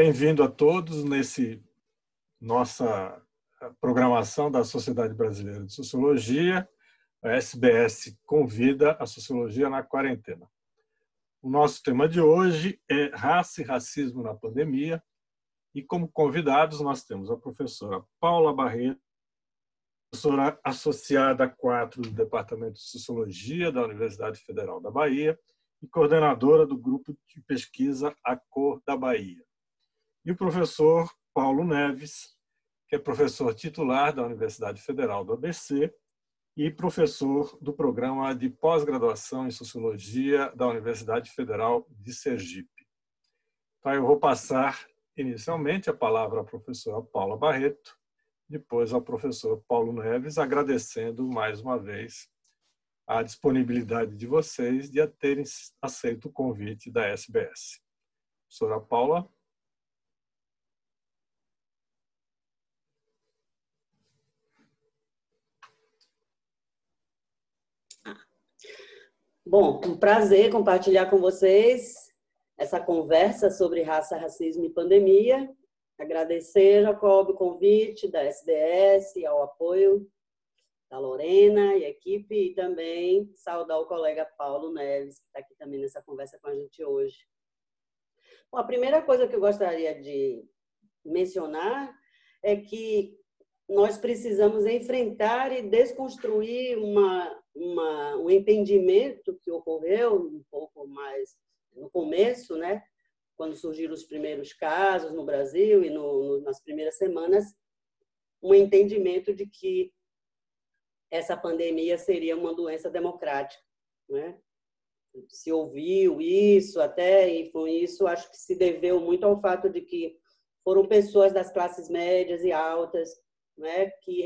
Bem-vindo a todos nesse nossa programação da Sociedade Brasileira de Sociologia. A SBS convida a sociologia na quarentena. O nosso tema de hoje é raça e racismo na pandemia. E como convidados nós temos a professora Paula Barreto, professora associada 4 do Departamento de Sociologia da Universidade Federal da Bahia, e coordenadora do grupo de pesquisa A Cor da Bahia. E o professor Paulo Neves, que é professor titular da Universidade Federal do ABC e professor do programa de pós-graduação em Sociologia da Universidade Federal de Sergipe. Então, eu vou passar inicialmente a palavra à professora Paula Barreto, depois ao professor Paulo Neves, agradecendo mais uma vez a disponibilidade de vocês de terem aceito o convite da SBS. Professora Paula. Bom, um prazer compartilhar com vocês essa conversa sobre raça, racismo e pandemia. Agradecer, Jacob, o convite da SBS e ao apoio da Lorena e equipe, e também saudar o colega Paulo Neves, que está aqui também nessa conversa com a gente hoje. Bom, a primeira coisa que eu gostaria de mencionar é que nós precisamos enfrentar e desconstruir uma, uma, um entendimento que ocorreu um pouco mais no começo, né? quando surgiram os primeiros casos no Brasil e no, no, nas primeiras semanas, um entendimento de que essa pandemia seria uma doença democrática, né? Se ouviu isso até e com isso acho que se deveu muito ao fato de que foram pessoas das classes médias e altas, né, que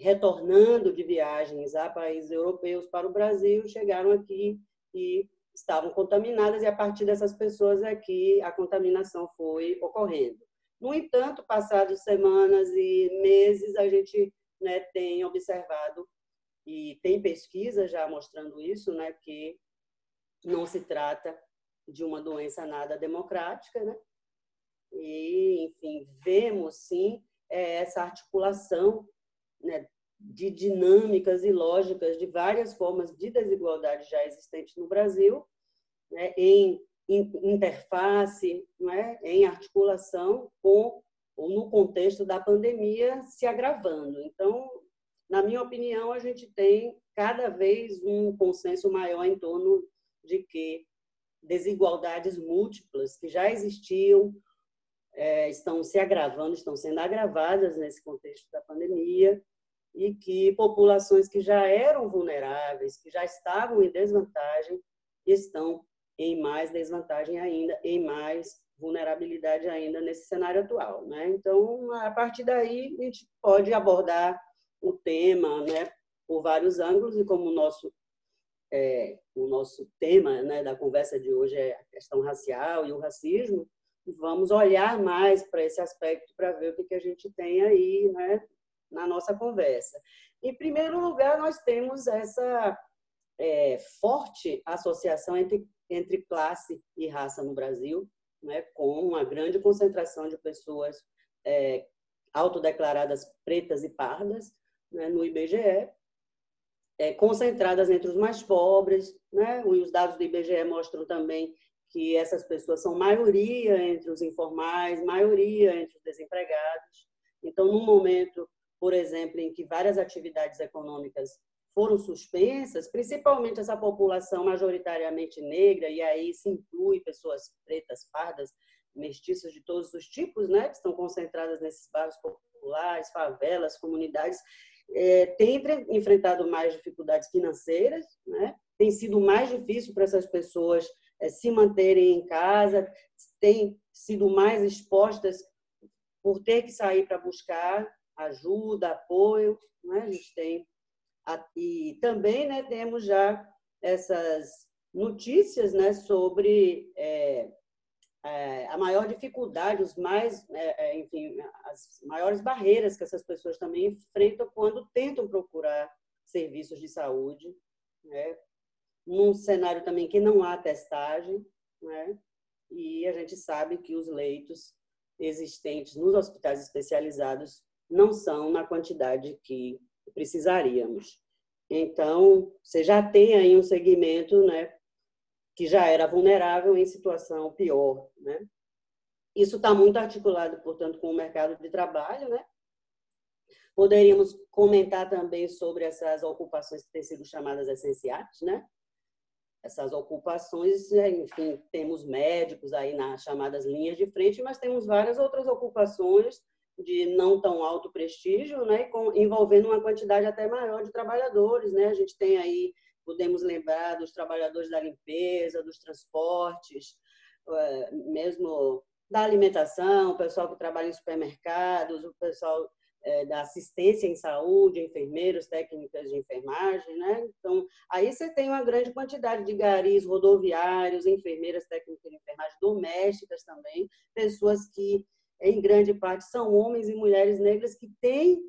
retornando de viagens a países europeus para o Brasil chegaram aqui e estavam contaminadas e a partir dessas pessoas é que a contaminação foi ocorrendo. No entanto, passadas semanas e meses, a gente né, tem observado e tem pesquisa já mostrando isso, né, que não se trata de uma doença nada democrática, né? E, enfim, vemos sim é, essa articulação né, de dinâmicas e lógicas de várias formas de desigualdade já existentes no Brasil, né, em interface, não é? em articulação com ou no contexto da pandemia se agravando. Então, na minha opinião, a gente tem cada vez um consenso maior em torno de que desigualdades múltiplas que já existiam é, estão se agravando, estão sendo agravadas nesse contexto da pandemia e que populações que já eram vulneráveis, que já estavam em desvantagem, estão em mais desvantagem ainda, em mais vulnerabilidade ainda nesse cenário atual. Né? Então, a partir daí, a gente pode abordar o tema né, por vários ângulos, e como o nosso, é, o nosso tema né, da conversa de hoje é a questão racial e o racismo, vamos olhar mais para esse aspecto para ver o que, que a gente tem aí né, na nossa conversa. Em primeiro lugar, nós temos essa é, forte associação entre, entre classe e raça no Brasil, né, com uma grande concentração de pessoas é, autodeclaradas pretas e pardas né, no IBGE, é, concentradas entre os mais pobres. Né, os dados do IBGE mostram também que essas pessoas são maioria entre os informais, maioria entre os desempregados. Então, num momento, por exemplo, em que várias atividades econômicas foram suspensas, principalmente essa população majoritariamente negra, e aí se inclui pessoas pretas, pardas, mestiças de todos os tipos, né, que estão concentradas nesses bairros populares, favelas, comunidades, é, tem enfrentado mais dificuldades financeiras, né, tem sido mais difícil para essas pessoas é, se manterem em casa, têm sido mais expostas por ter que sair para buscar ajuda, apoio, né? a gente tem e também né, temos já essas notícias né, sobre é, é, a maior dificuldade, os mais, é, é, enfim, as maiores barreiras que essas pessoas também enfrentam quando tentam procurar serviços de saúde, né? num cenário também que não há testagem, né? e a gente sabe que os leitos existentes nos hospitais especializados não são na quantidade que precisaríamos. Então, você já tem aí um segmento né, que já era vulnerável em situação pior. Né? Isso está muito articulado, portanto, com o mercado de trabalho. Né? Poderíamos comentar também sobre essas ocupações que têm sido chamadas essenciais, né? essas ocupações, né, enfim, temos médicos aí nas chamadas linhas de frente, mas temos várias outras ocupações de não tão alto prestígio, né, com, envolvendo uma quantidade até maior de trabalhadores, né? A gente tem aí, podemos lembrar dos trabalhadores da limpeza, dos transportes, eh, mesmo da alimentação, o pessoal que trabalha em supermercados, o pessoal é, da assistência em saúde, enfermeiros, técnicas de enfermagem, né? Então, aí você tem uma grande quantidade de garis rodoviários, enfermeiras técnicas de enfermagem domésticas também, pessoas que, em grande parte, são homens e mulheres negras que têm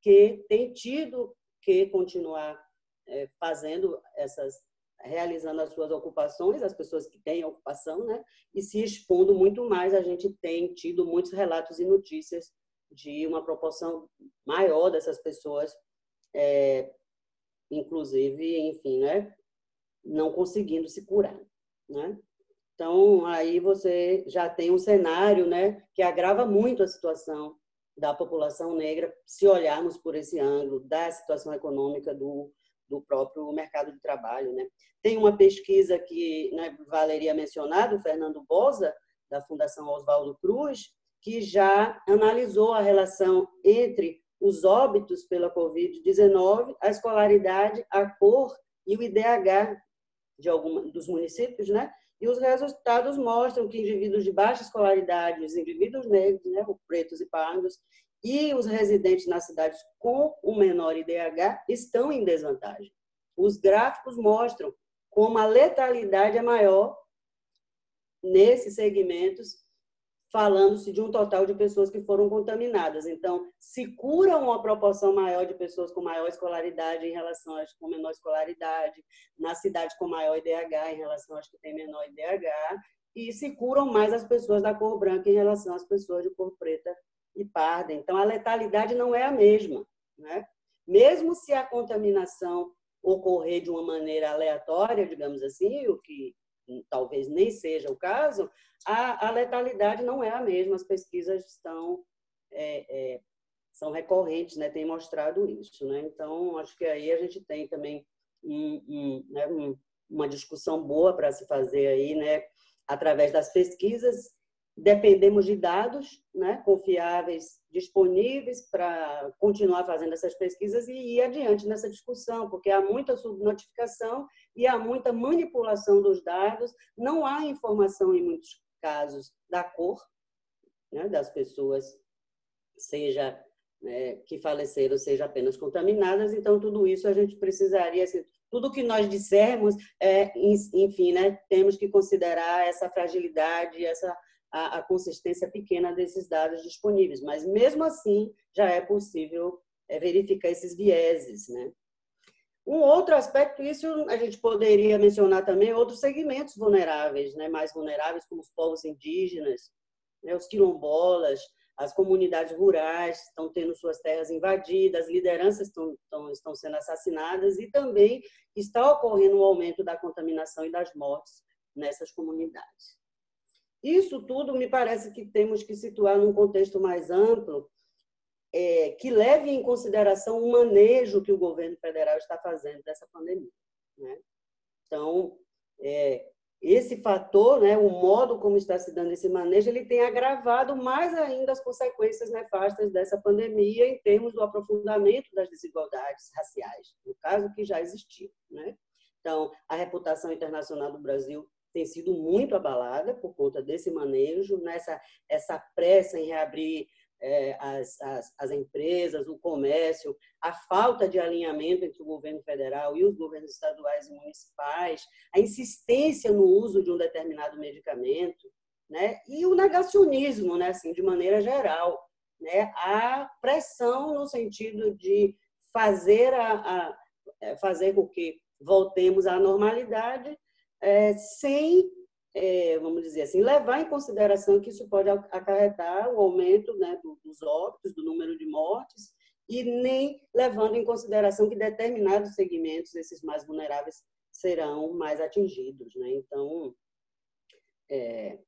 que têm tido que continuar é, fazendo essas realizando as suas ocupações, as pessoas que têm ocupação, né? E se expondo muito mais, a gente tem tido muitos relatos e notícias de uma proporção maior dessas pessoas, é, inclusive, enfim, né, não conseguindo se curar, né? Então, aí você já tem um cenário, né, que agrava muito a situação da população negra, se olharmos por esse ângulo da situação econômica do, do próprio mercado de trabalho, né? Tem uma pesquisa que né, Valeria mencionado, Fernando Bosa, da Fundação Oswaldo Cruz, que já analisou a relação entre os óbitos pela Covid-19, a escolaridade, a cor e o IDH de algum dos municípios, né? E os resultados mostram que indivíduos de baixa escolaridade, os indivíduos negros, né, os pretos e pardos, e os residentes nas cidades com o menor IDH estão em desvantagem. Os gráficos mostram como a letalidade é maior nesses segmentos falando-se de um total de pessoas que foram contaminadas. Então, se cura uma proporção maior de pessoas com maior escolaridade em relação às com menor escolaridade, na cidade com maior IDH em relação às que têm menor IDH, e se curam mais as pessoas da cor branca em relação às pessoas de cor preta e parda. Então, a letalidade não é a mesma. Né? Mesmo se a contaminação ocorrer de uma maneira aleatória, digamos assim, o que talvez nem seja o caso, a, a letalidade não é a mesma. As pesquisas estão é, é, são recorrentes, né? Tem mostrado isso, né? Então acho que aí a gente tem também um, um, né? um, uma discussão boa para se fazer aí, né? Através das pesquisas dependemos de dados né, confiáveis, disponíveis para continuar fazendo essas pesquisas e ir adiante nessa discussão, porque há muita subnotificação e há muita manipulação dos dados, não há informação em muitos casos da cor né, das pessoas, seja né, que faleceram, seja apenas contaminadas, então tudo isso a gente precisaria, assim, tudo que nós dissermos, é, enfim, né, temos que considerar essa fragilidade, essa a, a consistência pequena desses dados disponíveis, mas mesmo assim já é possível é, verificar esses vieses, né? Um outro aspecto, isso a gente poderia mencionar também outros segmentos vulneráveis, né, mais vulneráveis, como os povos indígenas, né, os quilombolas, as comunidades rurais estão tendo suas terras invadidas, lideranças estão, estão, estão sendo assassinadas e também está ocorrendo um aumento da contaminação e das mortes nessas comunidades. Isso tudo me parece que temos que situar num contexto mais amplo, é, que leve em consideração o manejo que o governo federal está fazendo dessa pandemia. Né? Então, é, esse fator, né, o modo como está se dando esse manejo, ele tem agravado mais ainda as consequências nefastas dessa pandemia em termos do aprofundamento das desigualdades raciais, no caso que já existiu. Né? Então, a reputação internacional do Brasil tem sido muito abalada por conta desse manejo, nessa essa pressa em reabrir é, as, as, as, empresas, o comércio, a falta de alinhamento entre o governo federal e os governos estaduais e municipais, a insistência no uso de um determinado medicamento, né? e o negacionismo, né? assim, de maneira geral. Né? A pressão no sentido de fazer, a, a é, fazer com que voltemos à normalidade é, sem é, vamos dizer assim, levar em consideração que isso pode acarretar o aumento né, dos óbitos, do número de mortes, e nem levando em consideração que determinados segmentos, esses mais vulneráveis, serão mais atingidos. Né? Então, é,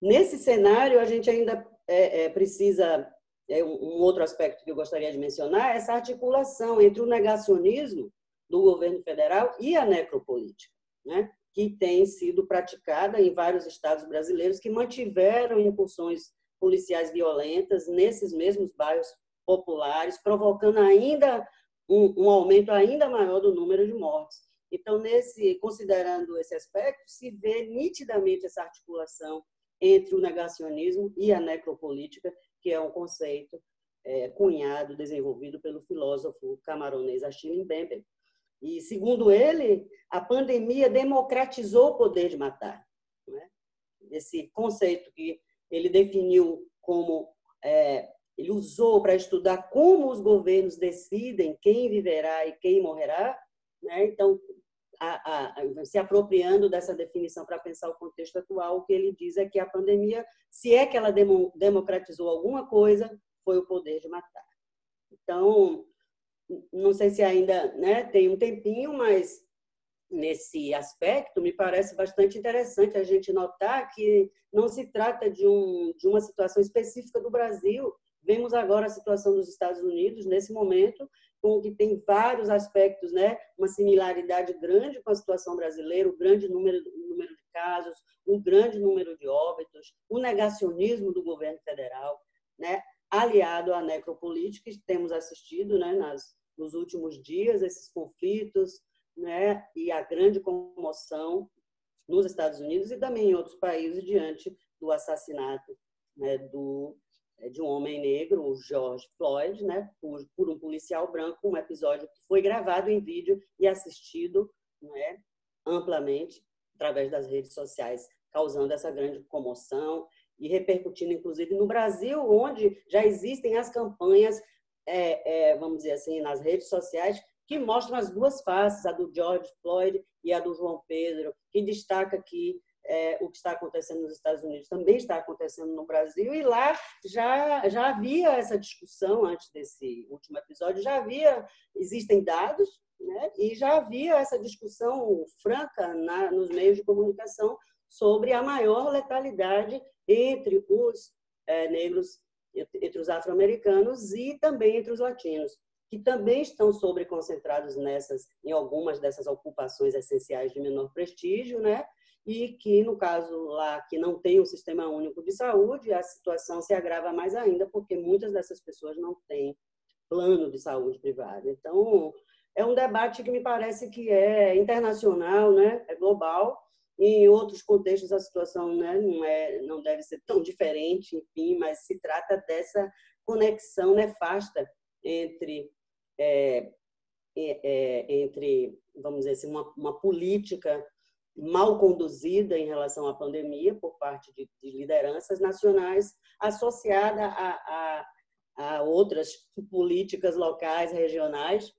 nesse cenário, a gente ainda é, é precisa. É, um outro aspecto que eu gostaria de mencionar é essa articulação entre o negacionismo do governo federal e a necropolítica, né? Que tem sido praticada em vários estados brasileiros que mantiveram incursões policiais violentas nesses mesmos bairros populares, provocando ainda um, um aumento ainda maior do número de mortes. Então, nesse, considerando esse aspecto, se vê nitidamente essa articulação entre o negacionismo e a necropolítica, que é um conceito é, cunhado, desenvolvido pelo filósofo camaronês Achille Mbembe. E, segundo ele, a pandemia democratizou o poder de matar. Né? Esse conceito que ele definiu como é, ele usou para estudar como os governos decidem quem viverá e quem morrerá, né? então a, a, se apropriando dessa definição para pensar o contexto atual, o que ele diz é que a pandemia, se é que ela democratizou alguma coisa, foi o poder de matar. Então, não sei se ainda né, tem um tempinho, mas nesse aspecto me parece bastante interessante a gente notar que não se trata de, um, de uma situação específica do Brasil. Vemos agora a situação dos Estados Unidos nesse momento, com que tem vários aspectos, né? Uma similaridade grande com a situação brasileira, o grande número, número de casos, um grande número de óbitos, o negacionismo do governo federal, né? Aliado à necropolítica, temos assistido, né? Nas, nos últimos dias esses conflitos, né? E a grande comoção nos Estados Unidos e também em outros países diante do assassinato né, do é, de um homem negro, o George Floyd, né, por, por, um policial branco, um episódio que foi gravado em vídeo e assistido né, amplamente através das redes sociais, causando essa grande comoção e repercutindo, inclusive, no Brasil, onde já existem as campanhas, é, é, vamos dizer assim, nas redes sociais, que mostram as duas faces, a do George Floyd e a do João Pedro, que destaca que é, o que está acontecendo nos Estados Unidos também está acontecendo no Brasil, e lá já, já havia essa discussão antes desse último episódio, já havia, existem dados, né, e já havia essa discussão franca na, nos meios de comunicação sobre a maior letalidade entre os é, negros, entre os afro-americanos e também entre os latinos, que também estão sobreconcentrados nessas, em algumas dessas ocupações essenciais de menor prestígio, né? e que, no caso lá que não tem um sistema único de saúde, a situação se agrava mais ainda, porque muitas dessas pessoas não têm plano de saúde privado. Então, é um debate que me parece que é internacional, né? é global, em outros contextos a situação né, não, é, não deve ser tão diferente, enfim, mas se trata dessa conexão nefasta entre é, é, entre, vamos dizer assim, uma, uma política mal conduzida em relação à pandemia por parte de, de lideranças nacionais, associada a, a, a, outras políticas locais, regionais,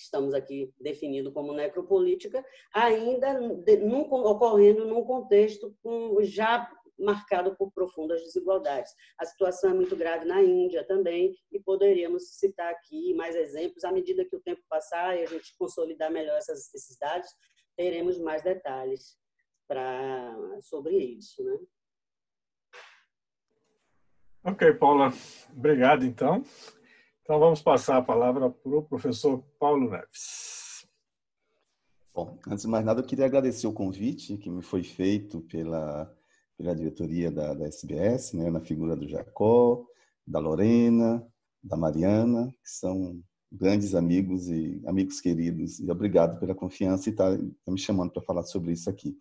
que estamos aqui definindo como necropolítica, ainda num, ocorrendo num contexto com, já marcado por profundas desigualdades. A situação é muito grave na Índia também, e poderíamos citar aqui mais exemplos à medida que o tempo passar e a gente consolidar melhor essas, esses dados, teremos mais detalhes pra, sobre isso. Né? Ok, Paula. Obrigado, então. Então, vamos passar a palavra para o professor Paulo Neves. Bom, antes de mais nada, eu queria agradecer o convite que me foi feito pela, pela diretoria da, da SBS, né, na figura do Jacó, da Lorena, da Mariana, que são grandes amigos e amigos queridos, e obrigado pela confiança e estar tá, tá me chamando para falar sobre isso aqui.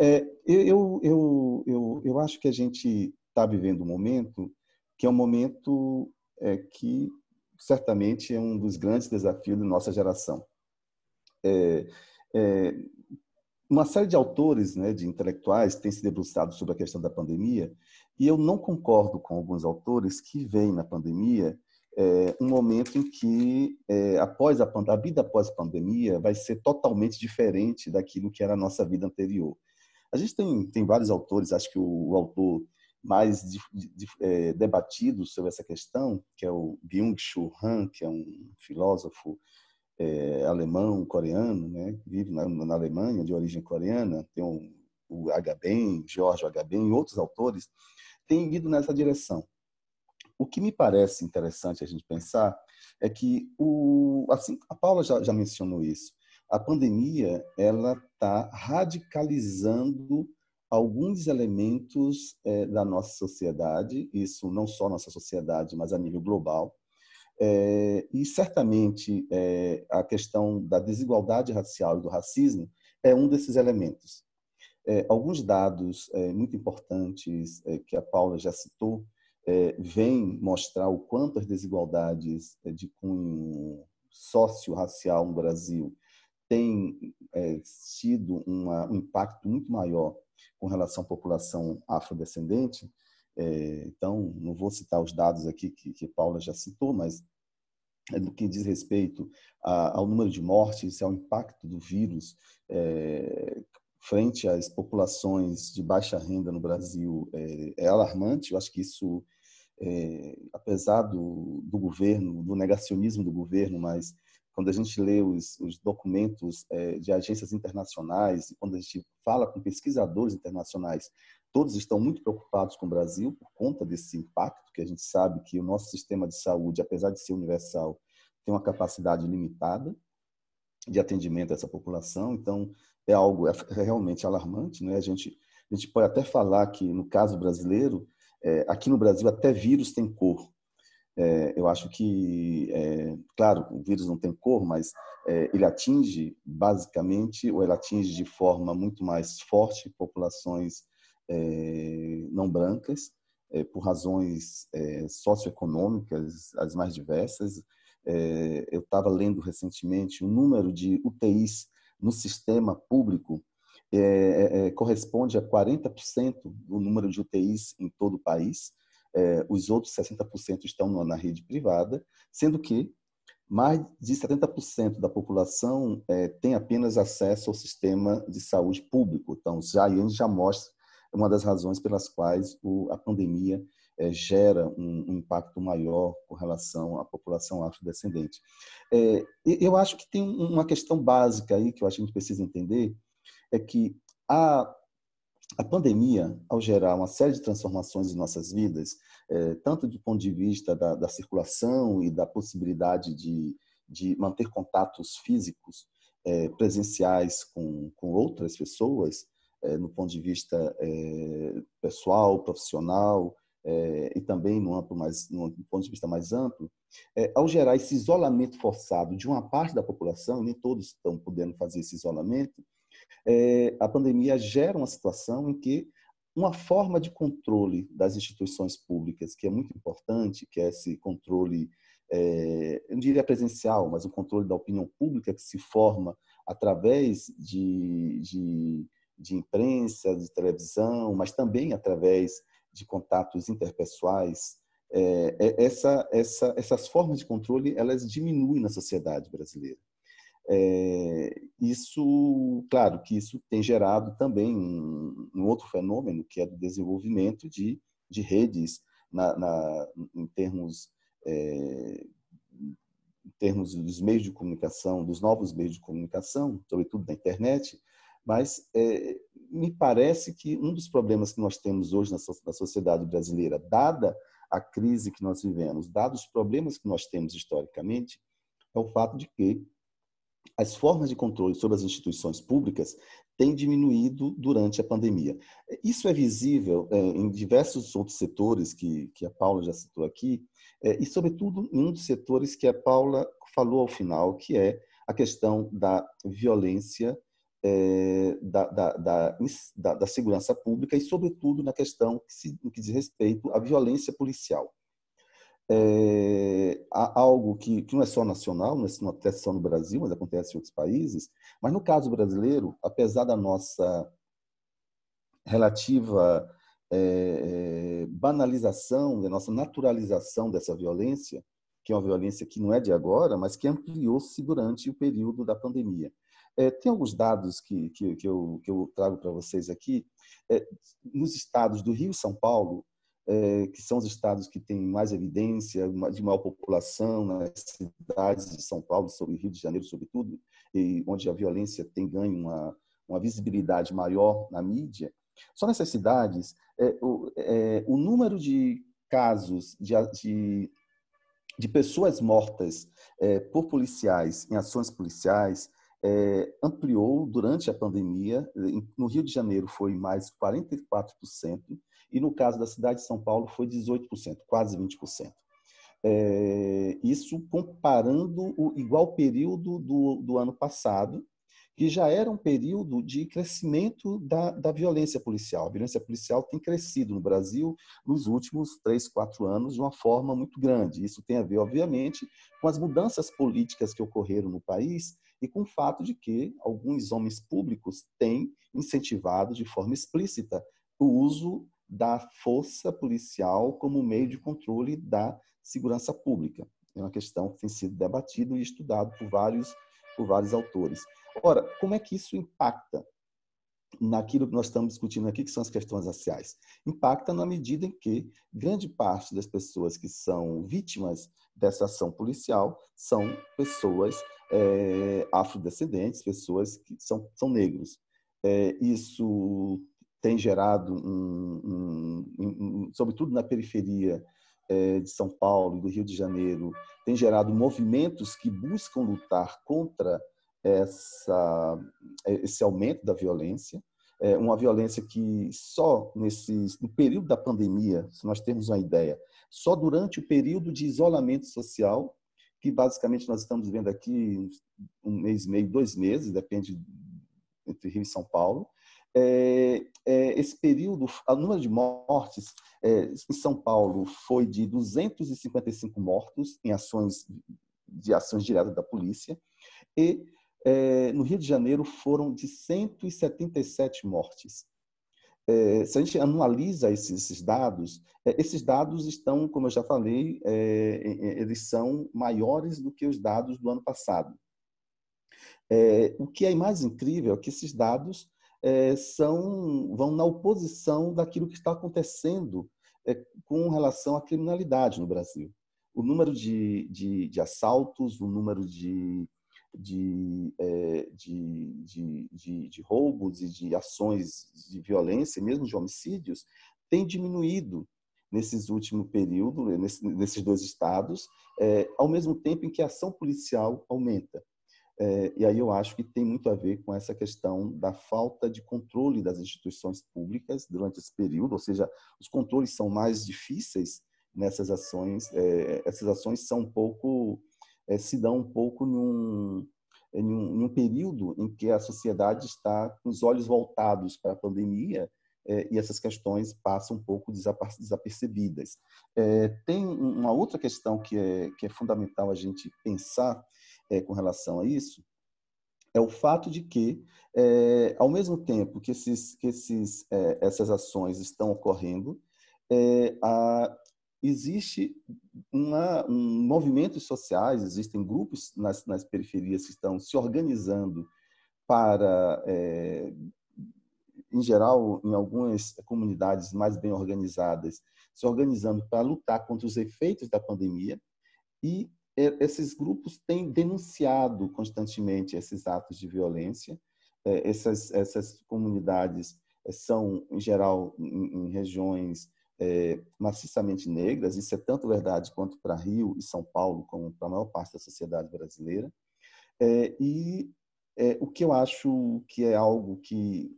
É, eu, eu, eu, eu acho que a gente está vivendo um momento que é um momento é, que certamente é um dos grandes desafios da nossa geração. É, é, uma série de autores, né, de intelectuais, tem se debruçado sobre a questão da pandemia, e eu não concordo com alguns autores que veem na pandemia é, um momento em que, é, após a, a vida após a pandemia, vai ser totalmente diferente daquilo que era a nossa vida anterior. A gente tem, tem vários autores, acho que o, o autor mais de, de, é, debatido sobre essa questão, que é o Byung-Chul Han, que é um filósofo é, alemão, coreano, né? vive na, na, Alemanha, de origem coreana, tem um, o Agamben, George Agamben e outros autores, têm ido nessa direção. O que me parece interessante a gente pensar é que, o, assim, a Paula já, já mencionou isso, a pandemia ela está radicalizando alguns elementos é, da nossa sociedade, isso não só nossa sociedade, mas a nível global. É, e certamente é, a questão da desigualdade racial e do racismo é um desses elementos. É, alguns dados é, muito importantes é, que a Paula já citou vêm mostrar o quanto as desigualdades de cunho socio-racial no Brasil têm tido uma, um impacto muito maior com relação à população afrodescendente. então, não vou citar os dados aqui que, que Paula já citou, mas no que diz respeito ao número de mortes, ao impacto do vírus é, frente às populações de baixa renda no Brasil é, é alarmante. Eu acho que isso, é, apesar do, do, governo, do negacionismo do governo, mas quando a gente lê os, os documentos é, de agências internacionais quando a gente fala com pesquisadores internacionais, todos estão muito preocupados com o Brasil por conta desse impacto, que a gente sabe que o nosso sistema de saúde, apesar de ser universal, tem uma capacidade limitada de atendimento a essa população. Então, é algo é, é realmente alarmante. Né? A, gente, a gente pode até falar que, no caso brasileiro, é, aqui no Brasil até vírus tem cor. É, eu acho que, é, claro, o vírus não tem cor, mas é, ele atinge basicamente, ou ele atinge de forma muito mais forte populações é, não brancas, por razões socioeconômicas as mais diversas. eu estava lendo recentemente o número de UTIs no sistema público é, é, é corresponde a 40% do número de UTIs em todo o país. É, os outros 60% estão na rede privada, sendo que mais de 70% da população é, tem apenas acesso ao sistema de saúde público. Então, já aí já mostra uma das razões pelas quais o, a pandemia é, gera um, um, impacto maior com relação à população afrodescendente. É, eu acho que tem uma questão básica aí que eu acho que a gente precisa entender, é que a, a pandemia, ao gerar uma série de transformações em nossas vidas, é, tanto do ponto de vista da, da circulação e da possibilidade de, de manter contatos físicos é, presenciais com, com outras pessoas, é, no ponto de vista é, pessoal, profissional, é, e também no, amplo mais, no ponto de vista mais amplo, é, ao gerar esse isolamento forçado de uma parte da população, nem todos estão podendo fazer esse isolamento, é, a pandemia gera uma situação em que uma forma de controle das instituições públicas, que é muito importante, que é esse controle, é, eu não diria presencial, mas o controle da opinião pública que se forma através de, de, de imprensa, de televisão, mas também através de contatos interpessoais, é, é, essa, essa, essas formas de controle elas diminuem na sociedade brasileira. É, isso, claro, que isso tem gerado também um, um, outro fenômeno que é do desenvolvimento de, de redes na, na em termos é, em termos dos meios de comunicação, dos novos meios de comunicação, sobretudo da internet, mas é, me parece que um dos problemas que nós temos hoje na, na sociedade brasileira, dada a crise que nós vivemos, dados os problemas que nós temos historicamente, é o fato de que as formas de controle sobre as instituições públicas têm diminuído durante a pandemia. Isso é visível é, em diversos outros setores que, que a Paula já citou aqui, é, e, sobretudo, em um dos setores que a Paula falou ao final, que é a questão da violência é, da, da, da, da, segurança pública e, sobretudo, na questão que, se, que diz respeito à violência policial. É, há algo que, que, não é só nacional, não acontece só no Brasil, mas acontece em outros países, mas no caso brasileiro, apesar da nossa relativa é, banalização, da nossa naturalização dessa violência, que é uma violência que não é de agora, mas que ampliou-se durante o período da pandemia. É, tem alguns dados que, que, que, eu, que eu trago para vocês aqui. É, nos estados do Rio e São Paulo, é, que são os estados que têm mais evidência de maior população, nas cidades de São Paulo, sobre Rio de Janeiro, sobretudo, e onde a violência tem ganho uma, uma visibilidade maior na mídia. Só nessas cidades, é, o, é, o número de casos de, de, de pessoas mortas é, por policiais em ações policiais é, ampliou durante a pandemia. No Rio de Janeiro foi mais 44%, e no caso da cidade de São Paulo foi 18%, quase 20%. É, isso comparando o igual período do, do ano passado, que já era um período de crescimento da, da violência policial. A violência policial tem crescido no Brasil nos últimos três, quatro anos de uma forma muito grande. Isso tem a ver, obviamente, com as mudanças políticas que ocorreram no país e com o fato de que alguns homens públicos têm incentivado de forma explícita o uso da força policial como meio de controle da segurança pública. É uma questão que tem sido debatido e estudado por vários, por vários autores. Ora, como é que isso impacta naquilo que nós estamos discutindo aqui, que são as questões raciais? Impacta na medida em que grande parte das pessoas que são vítimas dessa ação policial são pessoas é, afrodescendentes, pessoas que são, são negros. É, isso tem gerado, um, um, um, sobretudo na periferia é, de São Paulo e do Rio de Janeiro, tem gerado movimentos que buscam lutar contra essa, esse aumento da violência, é uma violência que só nesse, no período da pandemia, se nós temos uma ideia, só durante o período de isolamento social, que basicamente nós estamos vendo aqui um mês e meio, dois meses, depende entre Rio e São Paulo, é, é, esse período, o número de mortes é, em São Paulo foi de 255 mortos em ações de ações diretas da polícia e é, no Rio de Janeiro foram de 177 mortes. É, se a gente analisa esses, esses dados, é, esses dados estão, como eu já falei, eles são maiores do que os dados do ano passado. O que é mais incrível é que esses dados é, são, vão na oposição daquilo que está acontecendo com relação à criminalidade no Brasil. O número de, de, de assaltos, o número de de, é, de, de, de, roubos e de ações de violência, mesmo de homicídios, tem diminuído nesses últimos períodos, nesses dois estados, é, ao mesmo tempo em que a ação policial aumenta. É, e aí eu acho que tem muito a ver com essa questão da falta de controle das instituições públicas durante esse período, ou seja, os controles são mais difíceis nessas ações, é, essas ações são um pouco é, se dão um pouco num, em um, em um, período em que a sociedade está com os olhos voltados para a pandemia é, e essas questões passam um pouco desapercebidas. É, tem uma outra questão que é, que é fundamental a gente pensar é, com relação a isso, é o fato de que, é, ao mesmo tempo que, esses, que esses, é, essas ações estão ocorrendo, a, existe uma, um movimentos sociais, existem grupos nas, nas, periferias que estão se organizando para, é, em geral, em algumas comunidades mais bem organizadas, se organizando para lutar contra os efeitos da pandemia e é, esses grupos têm denunciado constantemente esses atos de violência. É, essas, essas comunidades é, são, em geral, em, regiões é, maciçamente negras, isso é tanto verdade quanto para Rio e São Paulo, como para a maior parte da sociedade brasileira. E o que eu acho que é algo que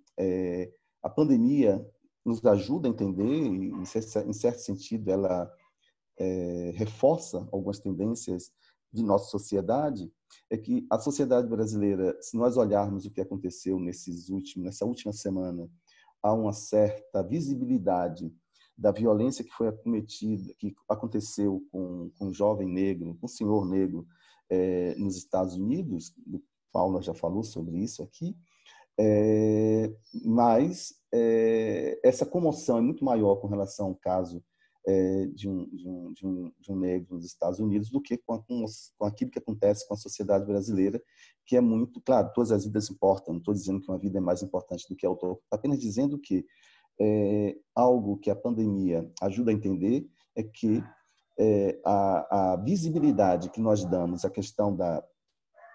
a pandemia nos ajuda a entender, e em certo sentido ela é, reforça algumas tendências de nossa sociedade, é que a sociedade brasileira, se nós olharmos o que aconteceu nesses últimos, nessa última semana, há uma certa visibilidade da violência que foi acometida, que aconteceu com, com um jovem negro, com um senhor negro é, nos Estados Unidos, o Paulo já falou sobre isso aqui, é, mas é, essa comoção é muito maior com relação ao caso é, de, um, de, um, de, um, de um negro nos Estados Unidos do que com, com, com aquilo que acontece com a sociedade brasileira, que é muito, claro, todas as vidas importam, não estou dizendo que uma vida é mais importante do que a outra, apenas dizendo que é, algo que a pandemia ajuda a entender é que é, a, a visibilidade que nós damos à questão da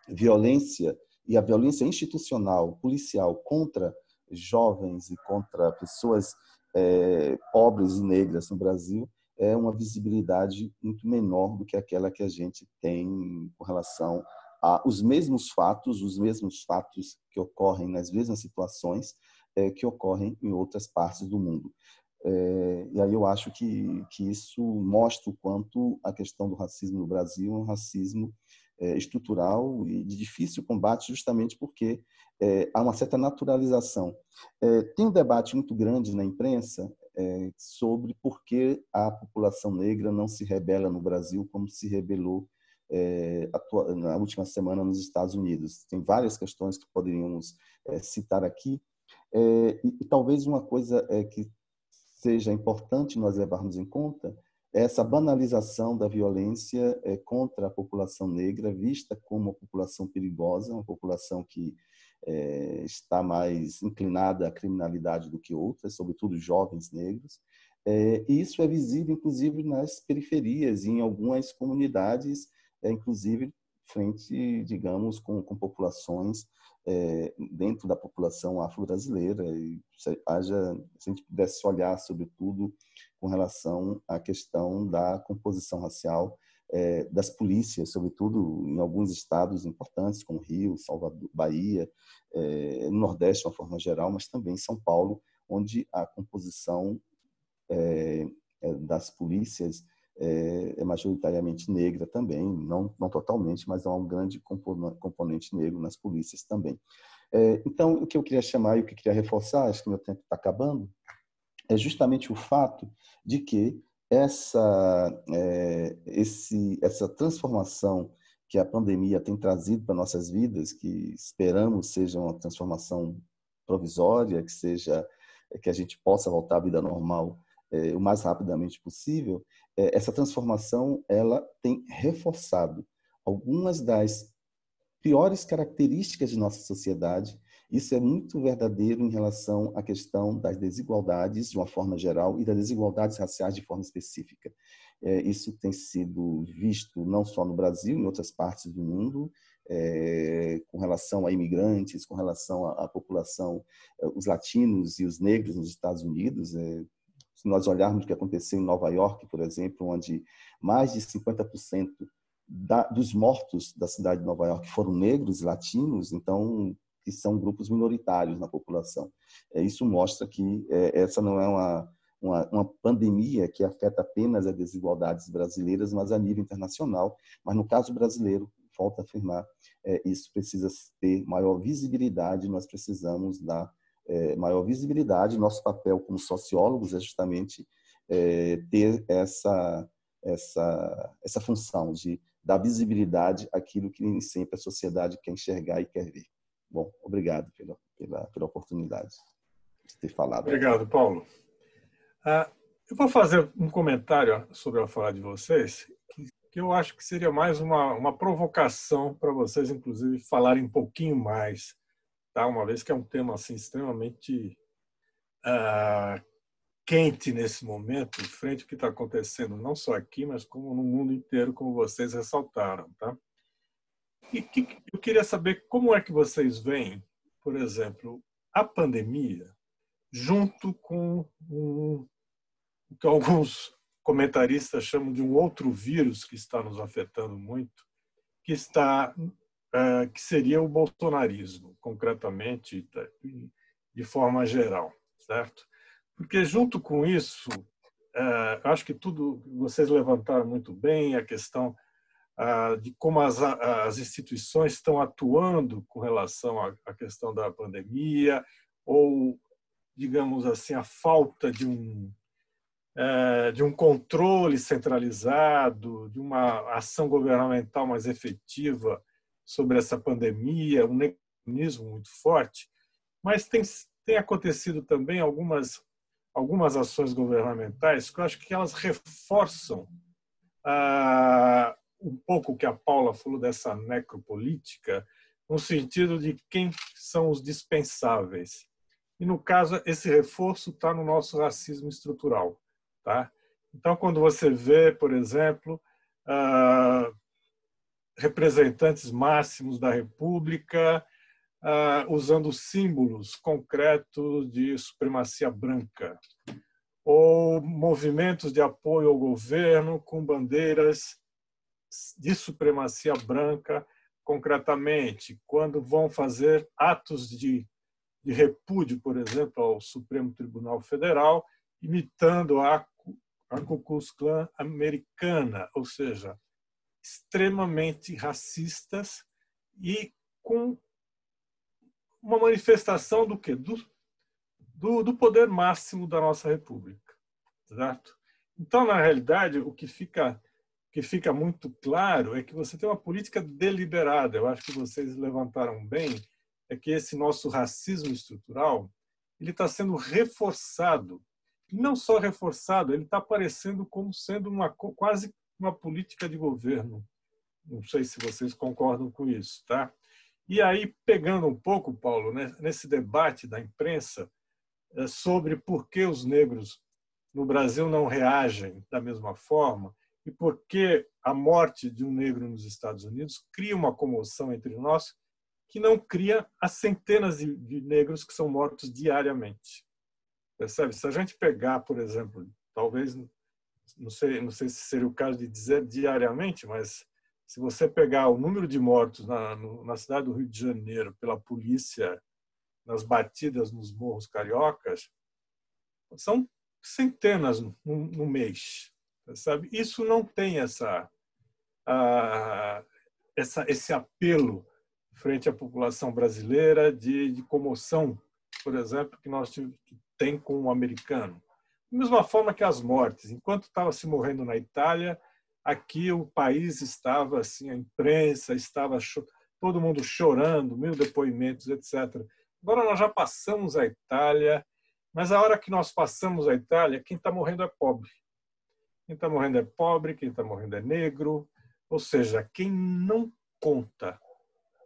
violência e a violência institucional, policial contra jovens e contra pessoas é, pobres e negras no Brasil é uma visibilidade muito menor do que aquela que a gente tem com relação a os mesmos fatos, os mesmos fatos que ocorrem nas mesmas situações é, que ocorrem em outras partes do mundo. É, e aí eu acho que, que isso mostra o quanto a questão do racismo no Brasil é um racismo é, estrutural e de difícil combate, justamente porque é, há uma certa naturalização. É, tem um debate muito grande na imprensa é, sobre por que a população negra não se rebela no Brasil como se rebelou é, na última semana nos Estados Unidos. Tem várias questões que poderíamos é, citar aqui. E, e, talvez uma coisa que seja importante nós levarmos em conta essa banalização da violência contra a população negra, vista como uma população perigosa, uma população que é, está mais inclinada à criminalidade do que outras, sobretudo jovens negros. É, e isso é visível, inclusive, nas periferias, em algumas comunidades, é, inclusive frente, digamos, com, com populações é, dentro da população afro-brasileira. E haja, se a gente pudesse olhar, sobretudo, com relação à questão da composição racial é, das polícias, sobretudo em alguns estados importantes, como Rio, Salvador, Bahia, é, no Nordeste de uma forma geral, mas também São Paulo, onde a composição é, é das polícias é, é, majoritariamente negra também, não, não totalmente, mas há um grande componente negro nas polícias também. É, então, o que eu queria chamar e o que eu queria reforçar, acho que meu tempo está acabando, é justamente o fato de que essa, é, esse, essa transformação que a pandemia tem trazido para nossas vidas, que esperamos seja uma transformação provisória, que seja que a gente possa voltar à vida normal é, o mais rapidamente possível, é, essa transformação ela tem reforçado algumas das piores características de nossa sociedade isso é muito verdadeiro em relação à questão das desigualdades de uma forma geral e das desigualdades raciais de forma específica. É, isso tem sido visto não só no Brasil, em outras partes do mundo, é, com relação a imigrantes, com relação à, à, população, é, os latinos e os negros nos Estados Unidos. É, se nós olharmos o que aconteceu em Nova York, por exemplo, onde mais de 50% da, dos mortos da cidade de Nova York foram negros e latinos, então que são grupos minoritários na população. É, isso mostra que é, essa não é uma, uma, uma, pandemia que afeta apenas as desigualdades brasileiras, mas a nível internacional. Mas no caso brasileiro, volto a afirmar, é, isso precisa ter maior visibilidade, nós precisamos dar é, maior visibilidade. Nosso papel como sociólogos é justamente é, ter essa, essa, essa função de dar visibilidade àquilo que nem sempre a sociedade quer enxergar e quer ver. Bom, obrigado pela, pela, pela oportunidade de ter falado. Obrigado, Paulo. Ah, eu vou fazer um comentário sobre a fala de vocês, que eu acho que seria mais uma, uma provocação para vocês, inclusive, falarem um pouquinho mais, tá? uma vez que é um tema assim, extremamente ah, quente nesse momento, frente ao que está acontecendo, não só aqui, mas como no mundo inteiro, como vocês ressaltaram. Tá? E que, eu queria saber como é que vocês veem, por exemplo, a pandemia junto com um, o que alguns comentaristas chamam de um outro vírus que está nos afetando muito, que está é, que seria o bolsonarismo, concretamente, de forma geral, certo? Porque junto com isso, é, acho que tudo vocês levantaram muito bem a questão de como as, as instituições estão atuando com relação à questão da pandemia, ou, digamos assim, a falta de um, é, de um controle centralizado, de uma ação governamental mais efetiva sobre essa pandemia, um mecanismo muito forte, mas tem, tem acontecido também algumas algumas ações governamentais que eu acho que elas reforçam ah, um pouco que a Paula falou dessa necropolítica, no sentido de quem são os dispensáveis. E, no caso, esse reforço está no nosso racismo estrutural. Tá? Então, quando você vê, por exemplo, ah, representantes máximos da República uh, usando símbolos concretos de supremacia branca, ou movimentos de apoio ao governo com bandeiras de supremacia branca, concretamente, quando vão fazer atos de, de repúdio, por exemplo, ao Supremo Tribunal Federal, imitando a, a Ku Klux Klan americana, ou seja, extremamente racistas e com uma manifestação do que do, do, do, poder máximo da nossa república certo? Então na realidade o que fica que fica muito claro é que você tem uma política deliberada. Eu acho que vocês levantaram bem é que esse nosso racismo estrutural ele está sendo reforçado. Não só reforçado ele está aparecendo como sendo uma quase uma política de governo. Não sei se vocês concordam com isso tá? E aí, pegando um pouco, Paulo, né, nesse debate da imprensa é, sobre por que os negros no Brasil não reagem da mesma forma e por que a morte de um negro nos Estados Unidos cria uma comoção entre nós que não cria as centenas de negros que são mortos diariamente. Percebe? Se a gente pegar, por exemplo, talvez, não sei, não sei se seria o caso de dizer diariamente, mas se você pegar o número de mortos na, na cidade do Rio de Janeiro pela polícia nas batidas nos morros cariocas, são centenas no, no mês, sabe? Isso não tem essa, a, essa esse apelo frente à população brasileira de, de comoção, por exemplo, que nós que tem com o americano. Da mesma forma que as mortes, enquanto estava se morrendo na Itália, aqui o país estava assim, a imprensa estava todo mundo chorando, mil depoimentos, etc. Agora nós já passamos a Itália, mas a hora que nós passamos a Itália, quem está morrendo é pobre. Quem está morrendo é pobre, quem está morrendo é negro, ou seja, quem não conta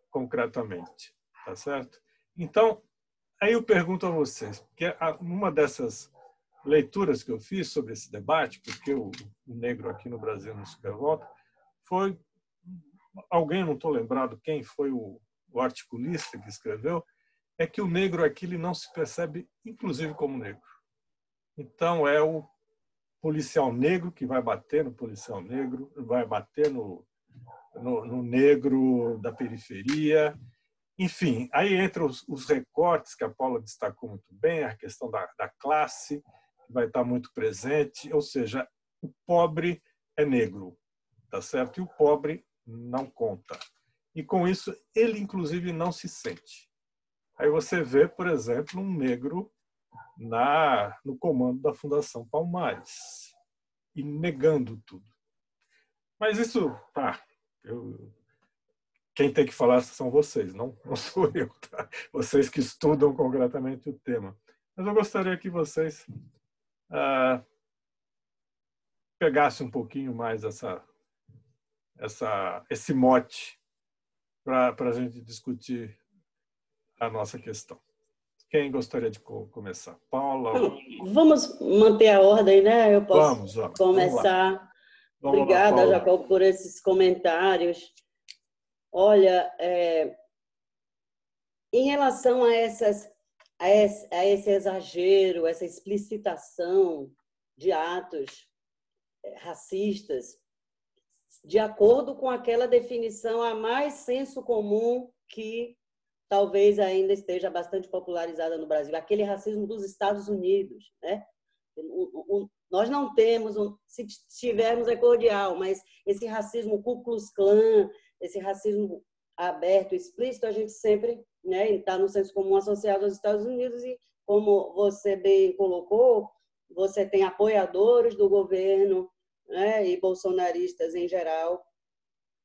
concretamente, tá certo? Então, aí eu pergunto a vocês, porque uma dessas leituras que eu fiz sobre esse debate, porque o, negro aqui no Brasil não se revolta, foi alguém, não estou lembrado quem foi o, o, articulista que escreveu, é que o negro aqui ele não se percebe, inclusive, como negro. Então, é o policial negro que vai bater no policial negro, vai bater no, no, no negro da periferia. Enfim, aí entra os, os, recortes que a Paula destacou muito bem, a questão da, da classe, vai estar muito presente, ou seja, o pobre é negro, tá certo? E o pobre não conta. E com isso ele inclusive não se sente. Aí você vê, por exemplo, um negro na no comando da Fundação Palmares e negando tudo. Mas isso, tá, eu, quem tem que falar são vocês, não, não sou eu, tá? Vocês que estudam concretamente o tema. Mas eu gostaria que vocês uh, pegasse um pouquinho mais essa, essa, esse mote para a gente discutir a nossa questão. Quem gostaria de começar? Paula? Vamos manter a ordem, né? Eu posso vamos, vamos, começar. Vamos Obrigada, lá, Jacob, por esses comentários. Olha, é, em relação a essas a esse, a esse exagero, essa explicitação de atos eh, racistas, de acordo com aquela definição a mais senso comum que talvez ainda esteja bastante popularizada no Brasil, aquele racismo dos Estados Unidos, né? nós não temos, se tivermos é cordial, mas esse racismo Ku Klux Klan, esse racismo aberto, explícito, a gente sempre né, está no senso comum associado aos Estados Unidos e, como você bem colocou, você tem apoiadores do governo né, e bolsonaristas em geral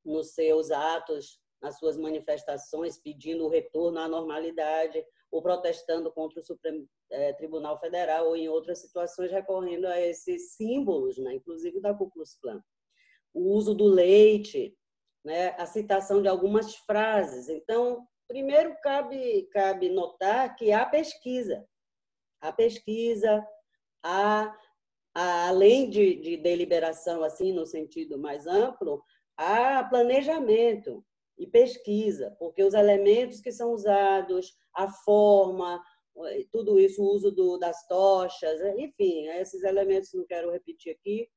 nos seus atos, nas suas manifestações, pedindo o retorno à normalidade, ou protestando contra o Supremo é, Tribunal Federal, ou em outras situações recorrendo a esses símbolos, né? inclusive da Ku Klux Klan. O uso do leite, né? a citação de algumas frases. Então, primeiro cabe, cabe notar que há pesquisa. Há pesquisa, há, há além de, de deliberação, assim, no sentido mais amplo, há planejamento e pesquisa, porque os elementos que são usados, a forma, tudo isso, o uso do, das tochas, enfim, esses elementos não quero repetir aqui,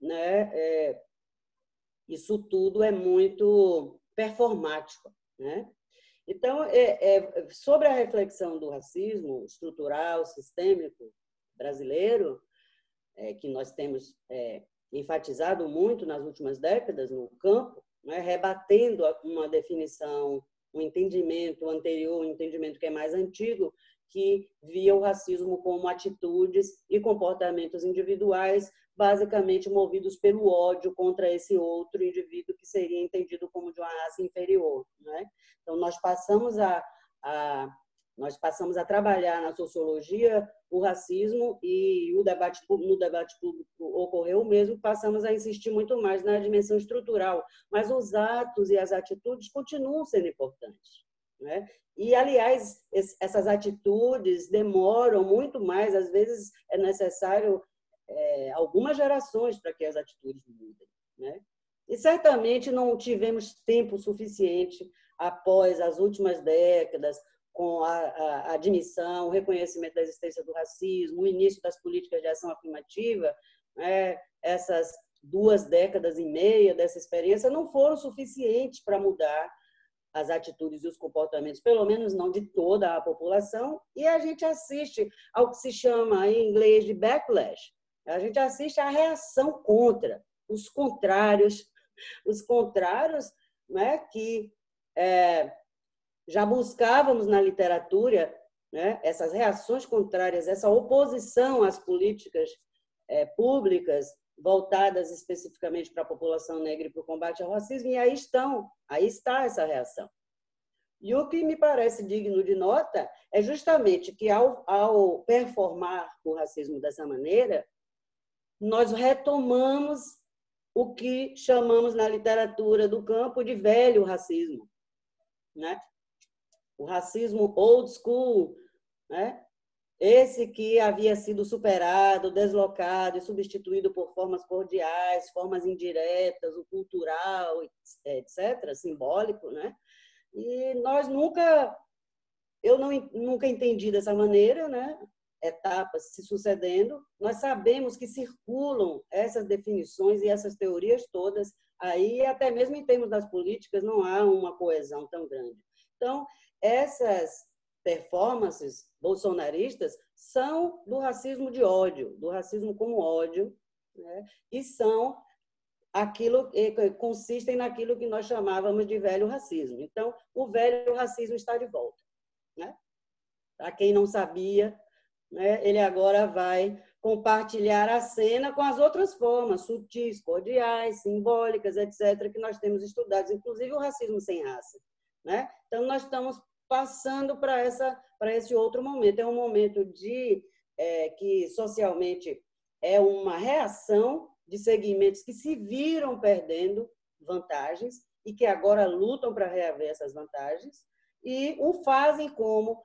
né? É, isso tudo é muito performático, né? Então, é, é, sobre a reflexão do racismo estrutural, sistêmico brasileiro, é, que nós temos é, enfatizado muito nas últimas décadas no campo, né, rebatendo uma definição, um entendimento anterior, um entendimento que é mais antigo, que via o racismo como atitudes e comportamentos individuais, basicamente movidos pelo ódio contra esse outro indivíduo que seria entendido como de uma raça inferior. Né? Então, nós passamos a, a nós passamos a trabalhar na sociologia o racismo e o debate no debate público ocorreu mesmo, passamos a insistir muito mais na dimensão estrutural, mas os atos e as atitudes continuam sendo importantes. Né? E, aliás, essas atitudes demoram muito mais, às vezes é necessário é, algumas gerações para que as atitudes mudem. Né? E certamente não tivemos tempo suficiente após as últimas décadas, com a, a, admissão, o reconhecimento da existência do racismo, o início das políticas de ação afirmativa, né, essas duas décadas e meia dessa experiência não foram suficientes para mudar as atitudes e os comportamentos, pelo menos não de toda a população, e a gente assiste ao que se chama em inglês de backlash. A gente assiste à reação contra, os contrários, os contrários né, que é, já buscávamos na literatura né, essas reações contrárias, essa oposição às políticas é, públicas voltadas especificamente para a população negra e para o combate ao racismo, e aí estão, aí está essa reação. E o que me parece digno de nota é justamente que, ao, ao performar o racismo dessa maneira, nós retomamos o que chamamos na literatura do campo de velho racismo. Né? O racismo old school, né? esse que havia sido superado, deslocado e substituído por formas cordiais, formas indiretas, o cultural, etc., simbólico, né? E nós nunca, eu não, nunca entendi dessa maneira, né? Etapas se sucedendo, nós sabemos que circulam essas definições e essas teorias todas aí, até mesmo em termos das políticas, não há uma coesão tão grande. Então, essas performances bolsonaristas são do racismo de ódio, do racismo como ódio, né? e são aquilo consistem naquilo que nós chamávamos de velho racismo. Então, o velho racismo está de volta. Né? Para quem não sabia, né, ele agora vai compartilhar a cena com as outras formas, sutis, cordiais, simbólicas, etc., que nós temos estudado, inclusive o racismo sem raça. Né? Então, nós estamos passando para essa para esse outro momento. É um momento de é, que socialmente é uma reação de segmentos que se viram perdendo vantagens e que agora lutam para reaver essas vantagens e o fazem como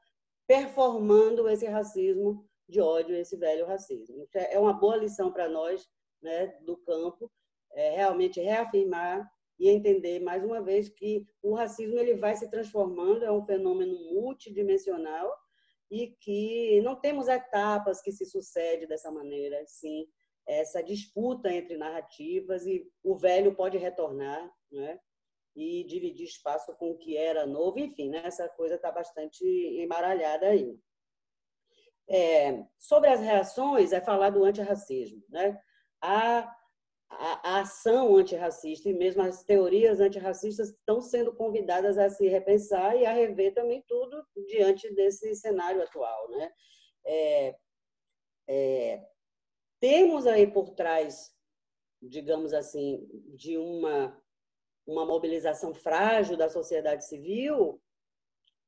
performando esse racismo de ódio, esse velho racismo. É uma boa lição para nós né, do campo, é realmente reafirmar e entender mais uma vez que o racismo ele vai se transformando, é um fenômeno multidimensional e que não temos etapas que se sucedem dessa maneira, sim, essa disputa entre narrativas e o velho pode retornar, né? E dividir espaço com o que era novo, enfim, né? essa coisa está bastante embaralhada aí. É, sobre as reações, é falar do antirracismo. Né? Há a, a ação antirracista e mesmo as teorias antirracistas estão sendo convidadas a se repensar e a rever também tudo diante desse cenário atual. Né? É, é, temos aí por trás, digamos assim, de uma, uma mobilização frágil da sociedade civil,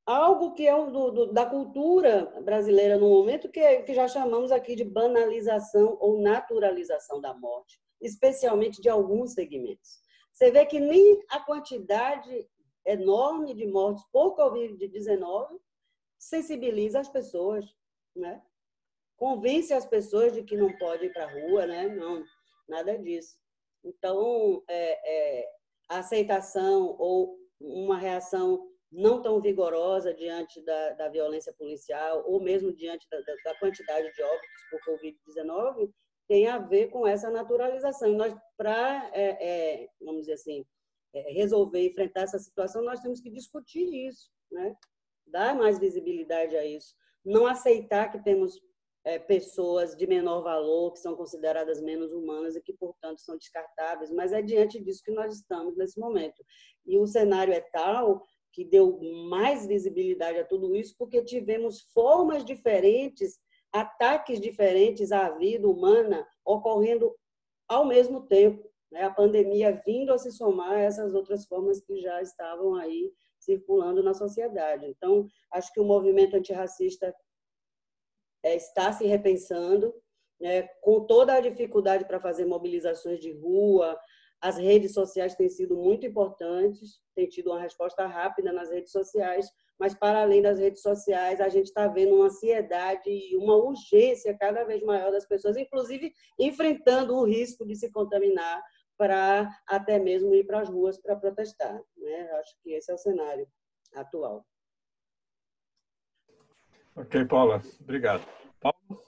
algo que é um do, do, da cultura brasileira no momento, que, é, que já chamamos aqui de banalização ou naturalização da morte, especialmente de alguns segmentos. Você vê que nem a quantidade enorme de mortes por Covid-19 sensibiliza as pessoas, né? Convence as pessoas de que não pode ir para a rua, né? Não, nada disso. Então, é, é, a aceitação ou uma reação não tão vigorosa diante da, da violência policial ou mesmo diante da, da quantidade de óbitos por Covid-19 tem a ver com essa naturalização. E nós, para, é, é, vamos dizer assim, é, resolver, enfrentar essa situação, nós temos que discutir isso, né? dar mais visibilidade a isso. Não aceitar que temos é, pessoas de menor valor, que são consideradas menos humanas e que, portanto, são descartáveis, mas é diante disso que nós estamos nesse momento. E o cenário é tal que deu mais visibilidade a tudo isso, porque tivemos formas diferentes, ataques diferentes à vida humana ocorrendo ao mesmo tempo. Né? A pandemia vindo a se somar a essas outras formas que já estavam aí circulando na sociedade. Então, acho que o movimento antirracista é, está se repensando, né, com toda a dificuldade para fazer mobilizações de rua, as redes sociais têm sido muito importantes, tem tido uma resposta rápida nas redes sociais, mas para além das redes sociais, a gente está vendo uma ansiedade e uma urgência cada vez maior das pessoas, inclusive enfrentando o risco de se contaminar para até mesmo ir para as ruas para protestar. Né? Acho que esse é o cenário atual. Ok, Paula. Obrigado. Paulo?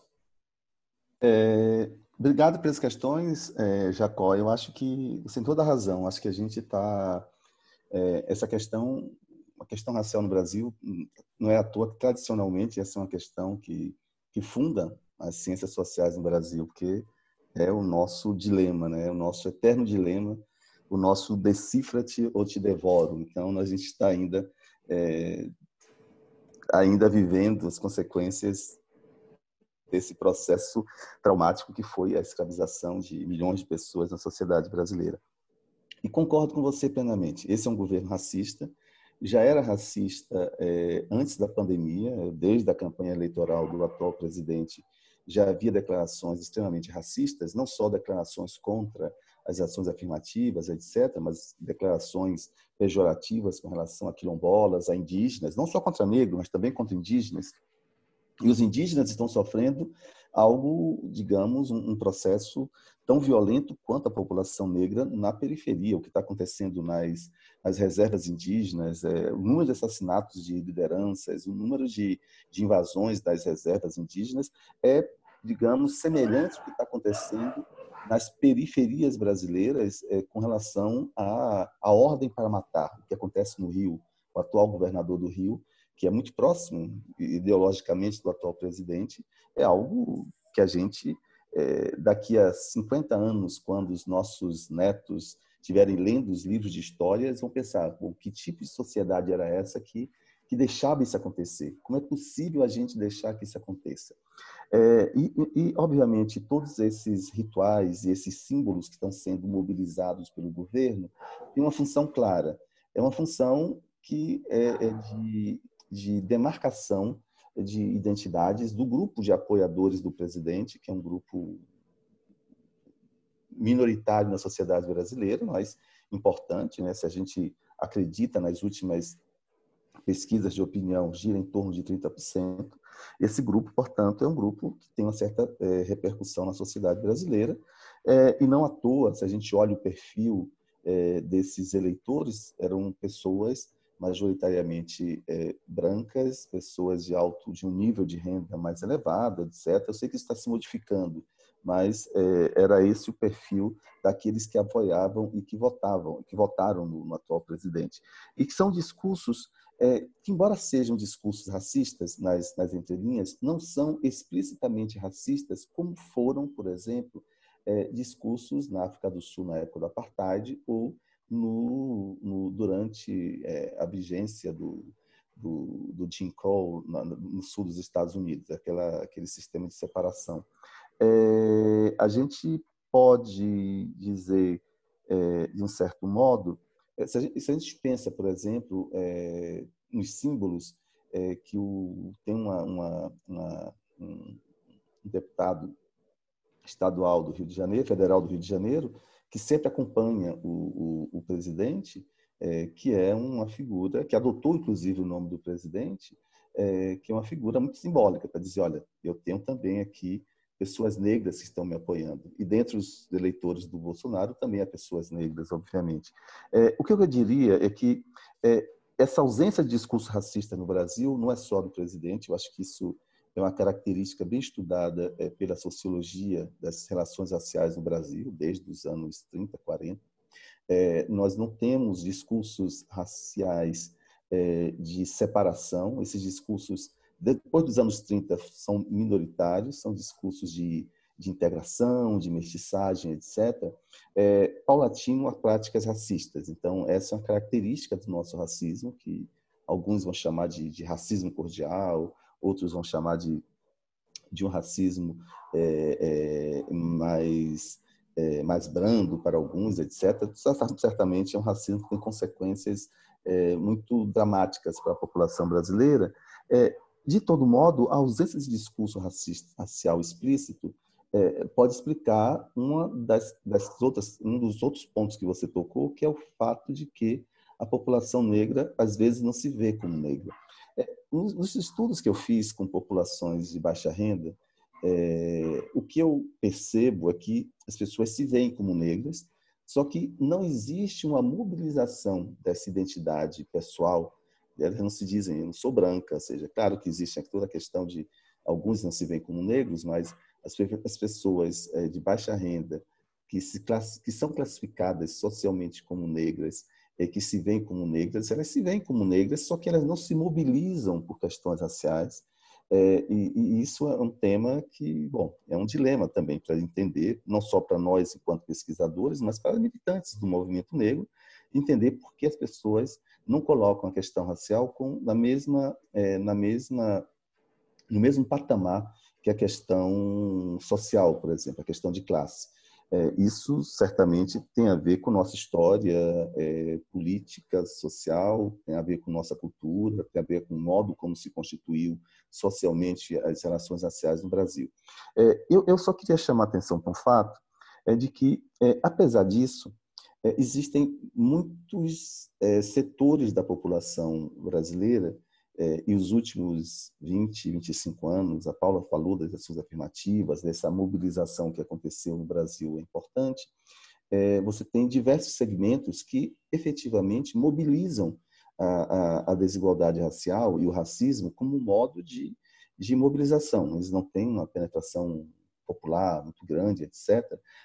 É, obrigado pelas questões, é, Jacó. Eu acho que você tem toda a razão. Acho que a gente está... É, essa questão, a questão racial no Brasil, não é à toa que tradicionalmente essa é uma questão que, que funda as ciências sociais no Brasil, porque é o nosso dilema, né? É o nosso eterno dilema, o nosso decifra-te ou te devoro. Então, a gente está ainda é, ainda vivendo as consequências desse processo traumático que foi a escravização de milhões de pessoas na sociedade brasileira. E concordo com você plenamente. Esse é um governo racista. Já era racista é, antes da pandemia, desde a campanha eleitoral do atual presidente, já havia declarações extremamente racistas, não só declarações contra as ações afirmativas, etc., mas declarações pejorativas com relação a quilombolas, a indígenas, não só contra negros, mas também contra indígenas. E os indígenas estão sofrendo algo, digamos, um, processo tão violento quanto a população negra na periferia. O que está acontecendo nas, nas reservas indígenas, é, o número de assassinatos de lideranças, o número de, de invasões das reservas indígenas é, digamos, semelhante ao que está acontecendo nas periferias brasileiras é, com relação à, à ordem para matar, o que acontece no Rio. O atual governador do Rio, que é muito próximo ideologicamente do atual presidente, é algo que a gente, é, daqui a 50 anos, quando os nossos netos estiverem lendo os livros de histórias, vão pensar: bom, que tipo de sociedade era essa que que deixava isso acontecer. Como é possível a gente deixar que isso aconteça? É, e, e, obviamente, todos esses rituais e esses símbolos que estão sendo mobilizados pelo governo têm uma função clara. É uma função que é, é de, de demarcação de identidades do grupo de apoiadores do presidente, que é um grupo minoritário na sociedade brasileira, mas importante, né? Se a gente acredita nas últimas pesquisas de opinião gira em torno de 30%. Esse grupo, portanto, é um grupo que tem uma certa é, repercussão na sociedade brasileira. É, e não à toa, se a gente olha o perfil é, desses eleitores, eram pessoas majoritariamente é, brancas, pessoas de alto, de um nível de renda mais elevado, etc. Eu sei que isso está se modificando, mas é, era esse o perfil daqueles que apoiavam e que votavam, que votaram no, no atual presidente. E que são discursos é, que, embora sejam discursos racistas nas, nas entrelinhas, não são explicitamente racistas, como foram, por exemplo, é, discursos na África do Sul na época do apartheid ou no, no durante é, a vigência do, do, do Jim Crow no, no sul dos Estados Unidos, aquela, aquele sistema de separação. É, a gente pode dizer, é, de um certo modo, é, se a, gente, se a gente pensa, por exemplo, é, nos símbolos é, que o, tem uma, uma, uma, um deputado estadual do Rio de Janeiro, federal do Rio de Janeiro, que sempre acompanha o, o, o presidente, é, que é uma figura que adotou inclusive o nome do presidente, é, que é uma figura muito simbólica para dizer, olha, eu tenho também aqui pessoas negras que estão me apoiando. E dentre os eleitores do Bolsonaro também há pessoas negras, obviamente. É, o que eu diria é que é, essa ausência de discurso racista no Brasil não é só do presidente, eu acho que isso é uma característica bem estudada é, pela sociologia das relações raciais no Brasil, desde os anos 30, 40. É, nós não temos discursos raciais é, de separação, esses discursos depois dos anos 30 são minoritários, são discursos de, de integração, de mestiçagem, etc., é, paulatino a práticas racistas. Então, essa é uma característica do nosso racismo, que alguns vão chamar de, de racismo cordial, outros vão chamar de, de um racismo é, é, mais, é, mais brando para alguns, etc. Certamente é um racismo que tem consequências é, muito dramáticas para a população brasileira. É, de todo modo, a ausência de discurso racista, racial explícito é, pode explicar uma das, das, outras, um dos outros pontos que você tocou, que é o fato de que a população negra às vezes não se vê como negra. É, nos estudos que eu fiz com populações de baixa renda, é, o que eu percebo é que as pessoas se veem como negras, só que não existe uma mobilização dessa identidade pessoal. Elas não se dizem, eu não sou branca, ou seja, claro que existe toda a questão de alguns não se veem como negros, mas as, as pessoas é, de baixa renda que, se, que são classificadas socialmente como negras e que se veem como negras, elas se veem como negras, só que elas não se mobilizam por questões raciais. É, e, e, isso é um tema que, bom, é um dilema também para entender, não só para nós enquanto pesquisadores, mas para militantes do movimento negro, entender por que as pessoas não colocam a questão racial com, na mesma, é, na mesma, no mesmo patamar que a questão social, por exemplo, a questão de classe. É, isso certamente tem a ver com nossa história é, política, social, tem a ver com nossa cultura, tem a ver com o modo como se constituiu socialmente as relações raciais no Brasil. É, eu, eu, só queria chamar a atenção para um fato, é de que, é, apesar disso, é, existem muitos é, setores da população brasileira é, e os últimos 20, 25 anos, a Paula falou das ações afirmativas, dessa mobilização que aconteceu no Brasil é importante. você tem diversos segmentos que efetivamente mobilizam a, a, a, desigualdade racial e o racismo como modo de, de mobilização. Eles não têm uma penetração popular muito grande, etc.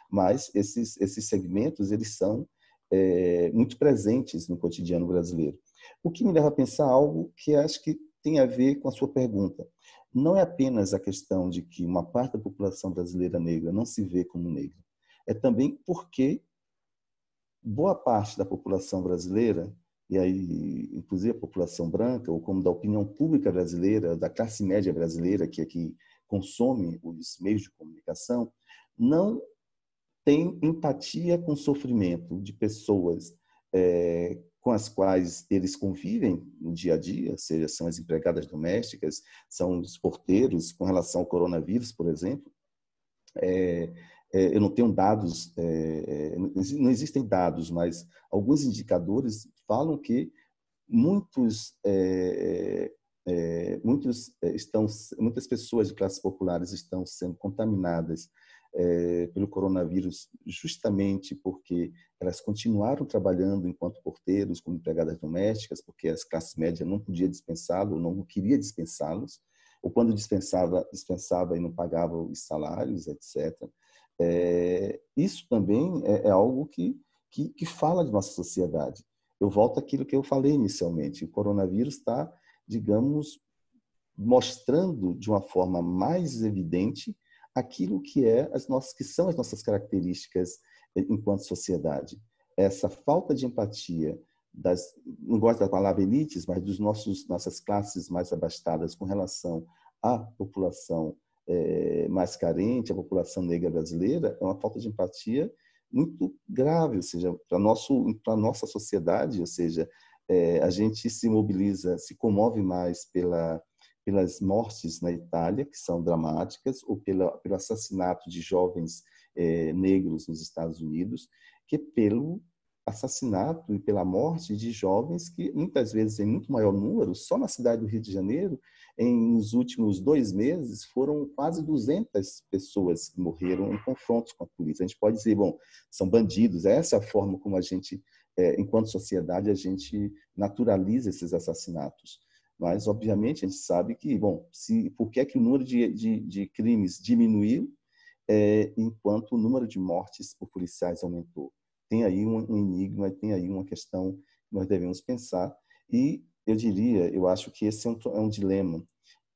Mas esses, esses segmentos eles são é, muito presentes no cotidiano brasileiro. O que me leva a pensar algo que acho que tem a ver com a sua pergunta. Não é apenas a questão de que uma parte da população brasileira negra não se vê como negra, é também porque boa parte da população brasileira, e aí inclusive a população branca, ou como da opinião pública brasileira, da classe média brasileira, que aqui consome os meios de comunicação, não tem empatia com o sofrimento de pessoas é, com as quais eles convivem no dia a dia, seja são as empregadas domésticas, são os porteiros com relação ao coronavírus, por exemplo. É, é, eu não tenho dados, é, é, não existem dados, mas alguns indicadores falam que muitos é, é, muitos estão, muitas pessoas de classes populares estão sendo contaminadas é, pelo coronavírus justamente porque elas continuaram trabalhando enquanto porteiros, como empregadas domésticas, porque as classes médias não podiam dispensá-los, não queria dispensá-los, ou quando dispensava, dispensava e não pagava os salários, etc. É, isso também é, é algo que, que, que fala de nossa sociedade. Eu volto àquilo que eu falei inicialmente. O coronavírus está digamos, mostrando de uma forma mais evidente aquilo que é as nossas que são as nossas características eh, enquanto sociedade. Essa falta de empatia das não gosto da palavra elites, mas dos nossos nossas classes mais abastadas com relação à população é, mais carente, a população negra brasileira, é uma falta de empatia muito grave, ou seja, para nosso para nossa sociedade, ou seja, é, a gente se mobiliza, se comove mais pela, pelas mortes na Itália, que são dramáticas, ou pela, pelo assassinato de jovens é, negros nos Estados Unidos, que pelo assassinato e pela morte de jovens que muitas vezes em muito maior número, só na cidade do Rio de Janeiro, em nos últimos dois meses foram quase 200 pessoas que morreram em confrontos com a polícia. A gente pode dizer, bom, são bandidos. Essa é a forma como a gente, é, enquanto sociedade, a gente naturaliza esses assassinatos. Mas, obviamente, a gente sabe que, bom, se, por que é que o número de, de, de crimes diminuiu é, enquanto o número de mortes por policiais aumentou? tem aí um, um enigma, tem aí uma questão que nós devemos pensar. E eu diria, eu acho que esse é um, é um dilema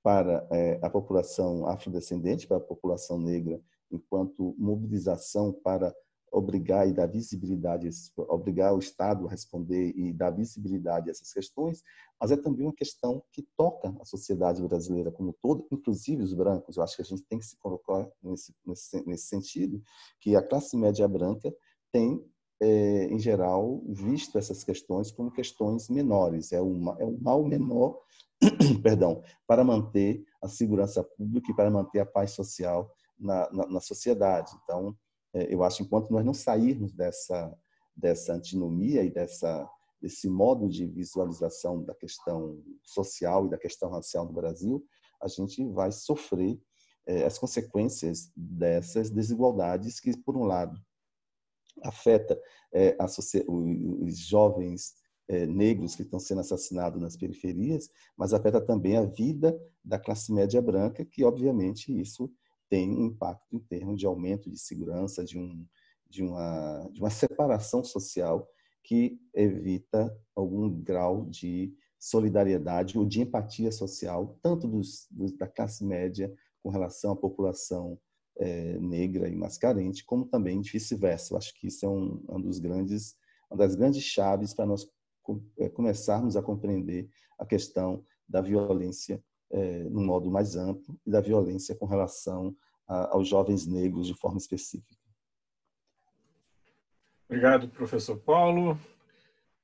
para é, a população afrodescendente, para a população negra, enquanto mobilização para obrigar e dar visibilidade, obrigar o Estado a responder e dar visibilidade a essas questões, mas é também uma questão que toca a sociedade brasileira como todo, inclusive os brancos. Eu acho que a gente tem que se colocar nesse, nesse, nesse sentido, que a classe média branca tem é, em geral, visto essas questões como questões menores. É, uma, é um mal menor, perdão, para manter a segurança pública e para manter a paz social na, na, na sociedade. Então, eu acho enquanto nós não sairmos dessa, dessa antinomia e dessa, desse modo de visualização da questão social e da questão racial no Brasil, a gente vai sofrer é, as consequências dessas desigualdades que, por um lado, afeta é, a, os jovens é, negros que estão sendo assassinados nas periferias, mas afeta também a vida da classe média branca, que obviamente isso tem um impacto em termos de aumento de segurança, de, um, de, uma, de uma separação social que evita algum grau de solidariedade ou de empatia social, tanto dos, dos da classe média com relação à população é, negra e mais carente, como também vice-versa. Acho que isso é um, um dos grandes, uma das grandes chaves para nós é, começarmos a compreender a questão da violência é, no modo mais amplo e da violência com relação a, aos jovens negros de forma específica. Obrigado, professor Paulo.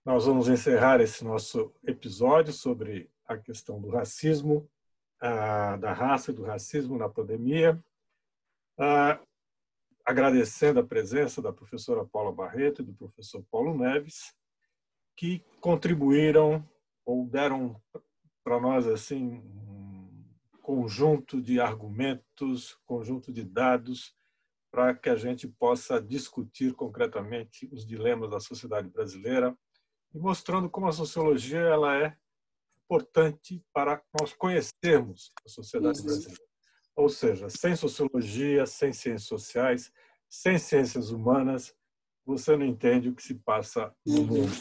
Nós vamos encerrar esse nosso episódio sobre a questão do racismo, da raça e do racismo na pandemia. Agradecendo a presença da professora Paula Barreto e do professor Paulo Neves, que contribuíram ou deram para nós assim conjunto de argumentos, conjunto de dados para que a gente possa discutir concretamente os dilemas da sociedade brasileira e mostrando como a sociologia ela é importante para nós conhecermos a sociedade brasileira. Ou seja, sem sociologia, sem ciências sociais, sem ciências humanas, você não entende o que se passa no mundo.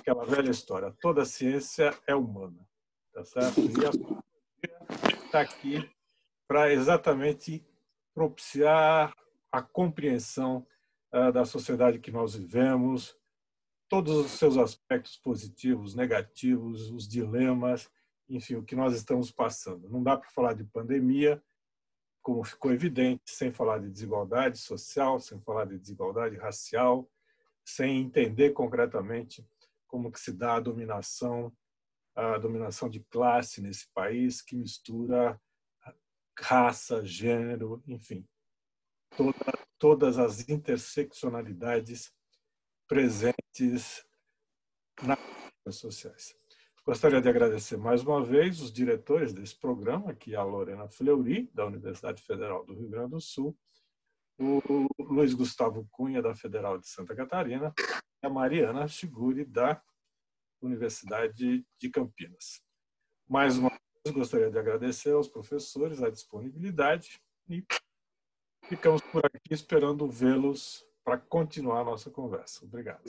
Aquela velha história, toda ciência é humana, tá certo? E a está aqui para exatamente propiciar a compreensão uh, da sociedade que nós vivemos, todos os seus aspectos positivos, negativos, os dilemas, enfim, o que nós estamos passando. Não dá para falar de pandemia, como ficou evidente, sem falar de desigualdade social, sem falar de desigualdade racial, sem entender concretamente como que se dá a dominação, a dominação de classe nesse país que mistura raça, gênero, enfim, toda, todas as interseccionalidades presentes nas sociais. Gostaria de agradecer mais uma vez os diretores desse programa, aqui a Lorena Fleury, da Universidade Federal do Rio Grande do Sul, o Luiz Gustavo Cunha, da Federal de Santa Catarina, e a Mariana Chiguri, da Universidade de Campinas. Mais uma vez, gostaria de agradecer aos professores a disponibilidade e ficamos por aqui esperando vê-los para continuar a nossa conversa. Obrigado.